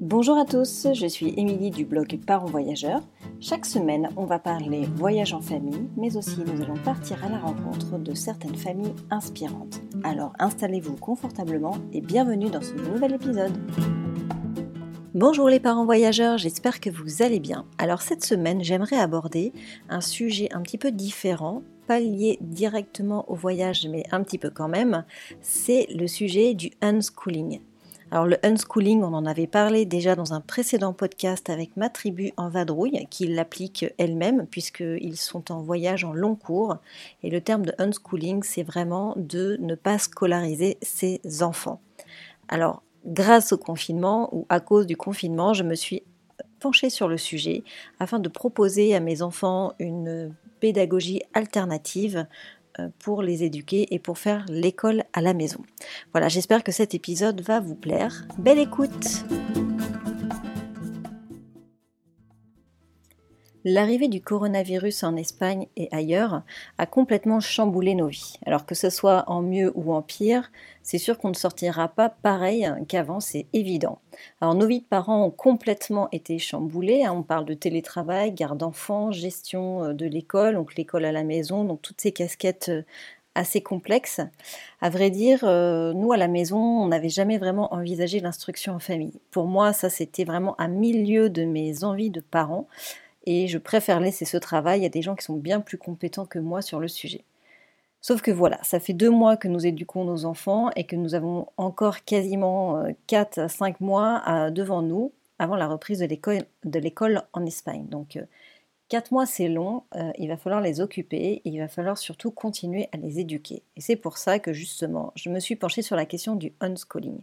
Bonjour à tous, je suis Émilie du blog Parents Voyageurs. Chaque semaine, on va parler voyage en famille, mais aussi nous allons partir à la rencontre de certaines familles inspirantes. Alors installez-vous confortablement et bienvenue dans ce nouvel épisode. Bonjour les parents voyageurs, j'espère que vous allez bien. Alors cette semaine, j'aimerais aborder un sujet un petit peu différent, pas lié directement au voyage, mais un petit peu quand même. C'est le sujet du unschooling. Alors le unschooling, on en avait parlé déjà dans un précédent podcast avec ma tribu en vadrouille, qui l'applique elle-même puisqu'ils sont en voyage en long cours. Et le terme de unschooling, c'est vraiment de ne pas scolariser ses enfants. Alors, grâce au confinement ou à cause du confinement, je me suis penchée sur le sujet afin de proposer à mes enfants une pédagogie alternative pour les éduquer et pour faire l'école à la maison. Voilà, j'espère que cet épisode va vous plaire. Belle écoute L'arrivée du coronavirus en Espagne et ailleurs a complètement chamboulé nos vies. Alors que ce soit en mieux ou en pire, c'est sûr qu'on ne sortira pas pareil qu'avant, c'est évident. Alors nos vies de parents ont complètement été chamboulées. Hein. On parle de télétravail, garde d'enfants, gestion euh, de l'école, donc l'école à la maison, donc toutes ces casquettes euh, assez complexes. À vrai dire, euh, nous à la maison, on n'avait jamais vraiment envisagé l'instruction en famille. Pour moi, ça c'était vraiment un milieu de mes envies de parents et je préfère laisser ce travail à des gens qui sont bien plus compétents que moi sur le sujet. Sauf que voilà, ça fait deux mois que nous éduquons nos enfants et que nous avons encore quasiment 4 à 5 mois devant nous avant la reprise de l'école en Espagne. Donc 4 mois c'est long, euh, il va falloir les occuper et il va falloir surtout continuer à les éduquer. Et c'est pour ça que justement je me suis penchée sur la question du unschooling.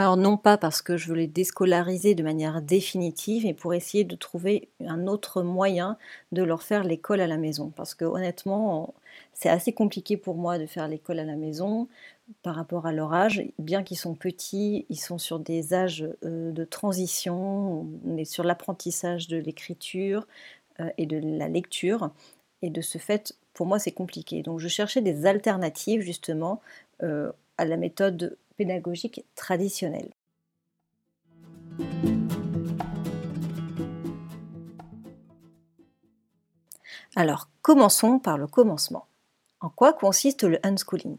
Alors non pas parce que je veux les déscolariser de manière définitive, mais pour essayer de trouver un autre moyen de leur faire l'école à la maison. Parce que honnêtement, c'est assez compliqué pour moi de faire l'école à la maison par rapport à leur âge. Bien qu'ils sont petits, ils sont sur des âges euh, de transition, on est sur l'apprentissage de l'écriture euh, et de la lecture. Et de ce fait, pour moi, c'est compliqué. Donc je cherchais des alternatives justement euh, à la méthode pédagogique traditionnelle. Alors, commençons par le commencement. En quoi consiste le unschooling?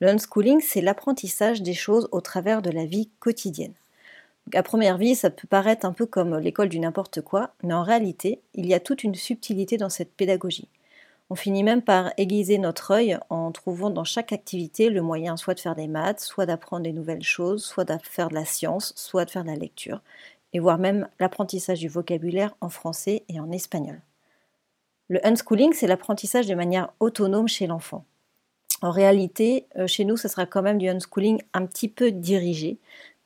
Le unschooling, c'est l'apprentissage des choses au travers de la vie quotidienne. à première vue, ça peut paraître un peu comme l'école du n'importe quoi, mais en réalité, il y a toute une subtilité dans cette pédagogie. On finit même par aiguiser notre œil en trouvant dans chaque activité le moyen soit de faire des maths, soit d'apprendre des nouvelles choses, soit de faire de la science, soit de faire de la lecture, et voire même l'apprentissage du vocabulaire en français et en espagnol. Le unschooling, c'est l'apprentissage de manière autonome chez l'enfant. En réalité, euh, chez nous, ce sera quand même du unschooling un petit peu dirigé,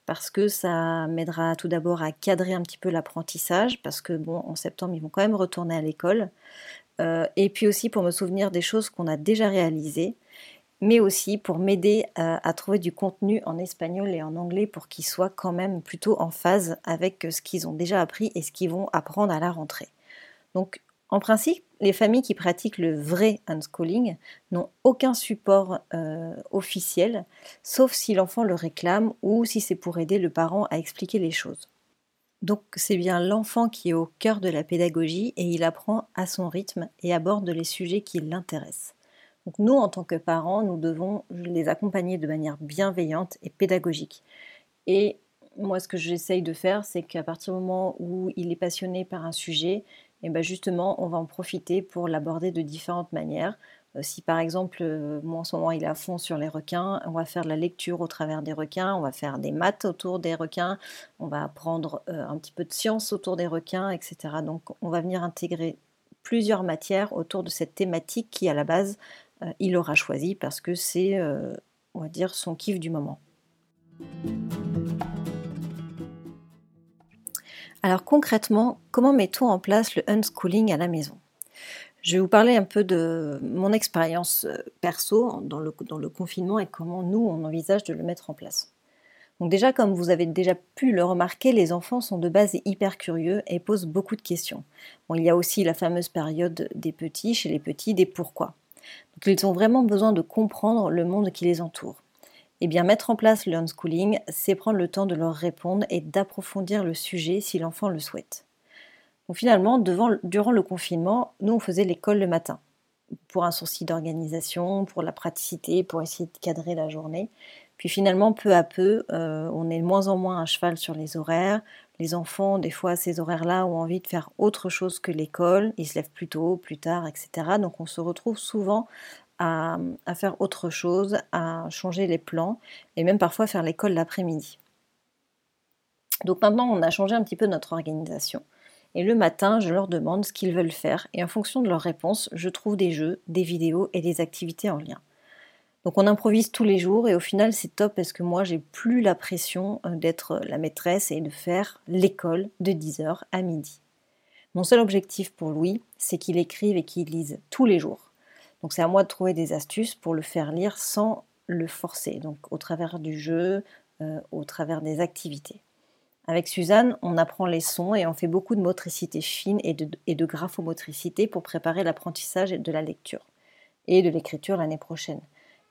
parce que ça m'aidera tout d'abord à cadrer un petit peu l'apprentissage, parce que bon, en septembre, ils vont quand même retourner à l'école. Euh, et puis aussi pour me souvenir des choses qu'on a déjà réalisées, mais aussi pour m'aider à, trouver du contenu en espagnol et en anglais pour qu'ils soient quand même plutôt en phase avec ce qu'ils ont déjà appris et ce qu'ils vont apprendre à la rentrée. Donc en principe, les familles qui pratiquent le vrai unschooling n'ont aucun support euh, officiel, sauf si l'enfant le réclame ou si c'est pour aider le parent à expliquer les choses. Donc c'est bien l'enfant qui est au cœur de la pédagogie et il apprend à son rythme et aborde les sujets qui l'intéressent. Donc nous, en tant que parents, nous devons les accompagner de manière bienveillante et pédagogique. Et moi, ce que j'essaye de faire, c'est qu'à partir du moment où il est passionné par un sujet, et eh bien justement, on va en profiter pour l'aborder de différentes manières. Euh, si par exemple, euh, moi en ce moment il est à fond sur les requins, on va faire de la lecture au travers des requins, on va faire des maths autour des requins, on va apprendre euh, un petit peu de science autour des requins, etc. Donc on va venir intégrer plusieurs matières autour de cette thématique qui à la base il aura choisi parce que c'est, on va dire, son kiff du moment. Alors concrètement, comment mettons en place le unschooling à la maison? Je vais vous parler un peu de mon expérience euh, perso dans le, confinement et comment nous, on envisage de le mettre en place. Donc déjà, comme vous avez déjà pu le remarquer, les enfants sont de base hyper curieux et posent beaucoup de questions. Il y a aussi la fameuse période des petits, chez les petits, des pourquoi. Donc ils ont vraiment besoin de comprendre le monde qui les entoure. Eh bien, mettre en place le unschooling, c'est prendre le temps de leur répondre et d'approfondir le sujet si l'enfant le souhaite. Donc finalement, durant le confinement, nous, on faisait l'école le matin, pour un souci d'organisation, pour la praticité, pour essayer de cadrer la journée. Puis finalement, peu à peu, euh, on est de moins en moins à cheval sur les horaires. Les enfants, des fois, à ces horaires-là, ont envie de faire autre chose que l'école. Ils se lèvent plus tôt, plus tard, etc. Donc on se retrouve souvent à, faire autre chose, à changer les plans et même parfois faire l'école l'après-midi. Donc maintenant, on a changé un petit peu notre organisation. Et le matin, je leur demande ce qu'ils veulent faire et en fonction de leurs réponses, je trouve des jeux, des vidéos et des activités en lien. Donc on improvise tous les jours et au final c'est top parce que moi j'ai plus la pression euh, d'être la maîtresse et de faire l'école de 10h à midi. Mon seul objectif pour Louis, c'est qu'il écrive et qu'il lise tous les jours. Donc c'est à moi de trouver des astuces pour le faire lire sans le forcer, donc au travers du jeu, euh, au travers des activités. Avec Suzanne, on apprend les sons et on fait beaucoup de motricité fine et de, graphomotricité pour préparer l'apprentissage de la lecture et de l'écriture l'année prochaine.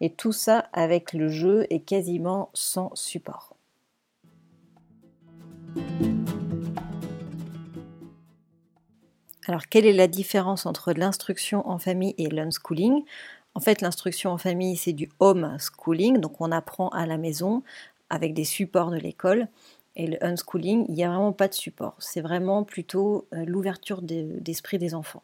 Et tout ça avec le jeu et quasiment sans support. Alors, quelle est la différence entre l'instruction en famille et l'unschooling? En fait, l'instruction en famille, c'est du home schooling, donc on apprend à la maison avec des supports de l'école. Et le unschooling, il n'y a vraiment pas de support. C'est vraiment plutôt euh, l'ouverture d'esprit des enfants.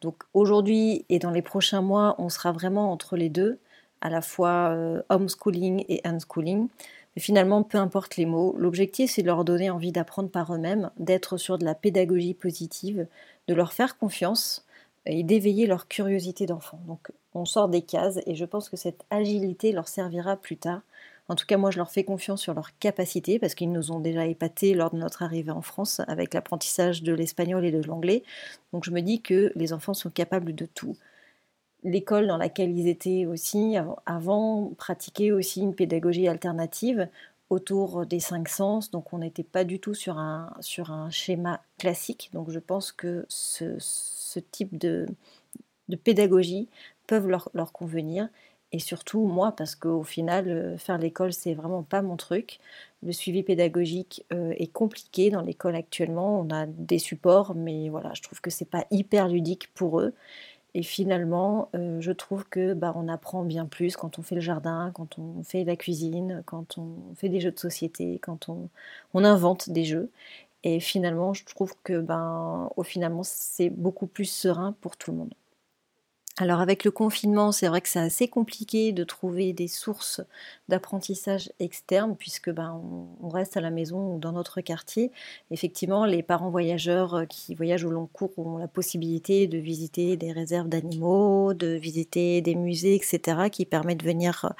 Donc aujourd'hui et dans les prochains mois, on sera vraiment entre les deux, à la fois euh, homeschooling et unschooling. Mais finalement, peu importe les mots, l'objectif c'est de leur donner envie d'apprendre par eux-mêmes, d'être sur de la pédagogie positive, de leur faire confiance et d'éveiller leur curiosité d'enfant. Donc on sort des cases et je pense que cette agilité leur servira plus tard. En tout cas, moi, je leur fais confiance sur leur capacité parce qu'ils nous ont déjà épatés lors de notre arrivée en France avec l'apprentissage de l'espagnol et de l'anglais. Donc je me dis que les enfants sont capables de tout. L'école dans laquelle ils étaient aussi avant pratiquait aussi une pédagogie alternative autour des cinq sens, donc on n'était pas du tout sur un, schéma classique. Donc je pense que ce, type de, pédagogie peuvent leur, convenir. Et surtout moi, parce qu'au final, euh, faire l'école, c'est vraiment pas mon truc. Le suivi pédagogique euh, est compliqué dans l'école actuellement. On a des supports, mais voilà, je trouve que c'est pas hyper ludique pour eux. Et finalement, euh, je trouve que bah, on apprend bien plus quand on fait le jardin, quand on fait la cuisine, quand on fait des jeux de société, quand on, on invente des jeux. Et finalement, je trouve que ben, au finalement, c'est beaucoup plus serein pour tout le monde. Alors avec le confinement, c'est vrai que c'est assez compliqué de trouver des sources d'apprentissage externes puisque ben, on reste à la maison ou dans notre quartier. Effectivement, les parents voyageurs euh, qui voyagent au long cours ont la possibilité de visiter des réserves d'animaux, de visiter des musées, etc., qui permettent de venir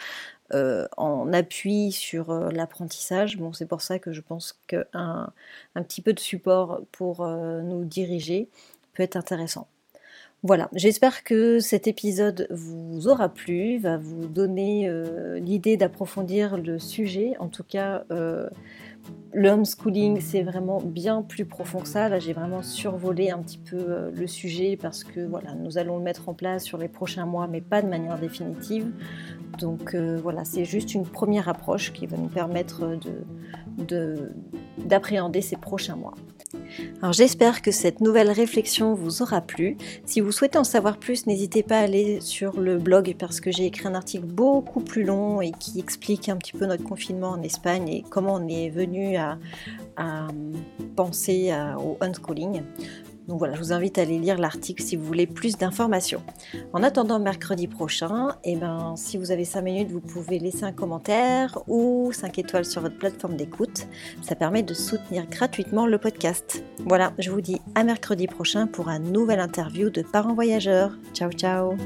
euh, en appui sur euh, l'apprentissage. Bon, c'est pour ça que je pense qu'un un petit peu de support pour nous diriger peut être intéressant. Voilà, j'espère que cet épisode vous aura plu, va vous donner euh, l'idée d'approfondir le sujet. En tout cas, euh, le homeschooling, c'est vraiment bien plus profond que ça. Là, j'ai vraiment survolé un petit peu euh, le sujet parce que voilà, nous allons le mettre en place sur les prochains mois, mais pas de manière définitive. Donc voilà, c'est juste une première approche qui va nous permettre d'appréhender ces prochains mois. Alors j'espère que cette nouvelle réflexion vous aura plu. Si vous souhaitez en savoir plus, n'hésitez pas à aller sur le blog parce que j'ai écrit un article beaucoup plus long et qui explique un petit peu notre confinement en Espagne et comment on est venu à, penser au unschooling. Donc voilà, je vous invite à aller lire l'article si vous voulez plus d'informations. En attendant mercredi prochain, eh ben, si vous avez 5 minutes, vous pouvez laisser un commentaire ou 5 étoiles sur votre plateforme d'écoute. Ça permet de soutenir gratuitement le podcast. Voilà, je vous dis à mercredi prochain pour un nouvel interview de parents voyageurs. Ciao ciao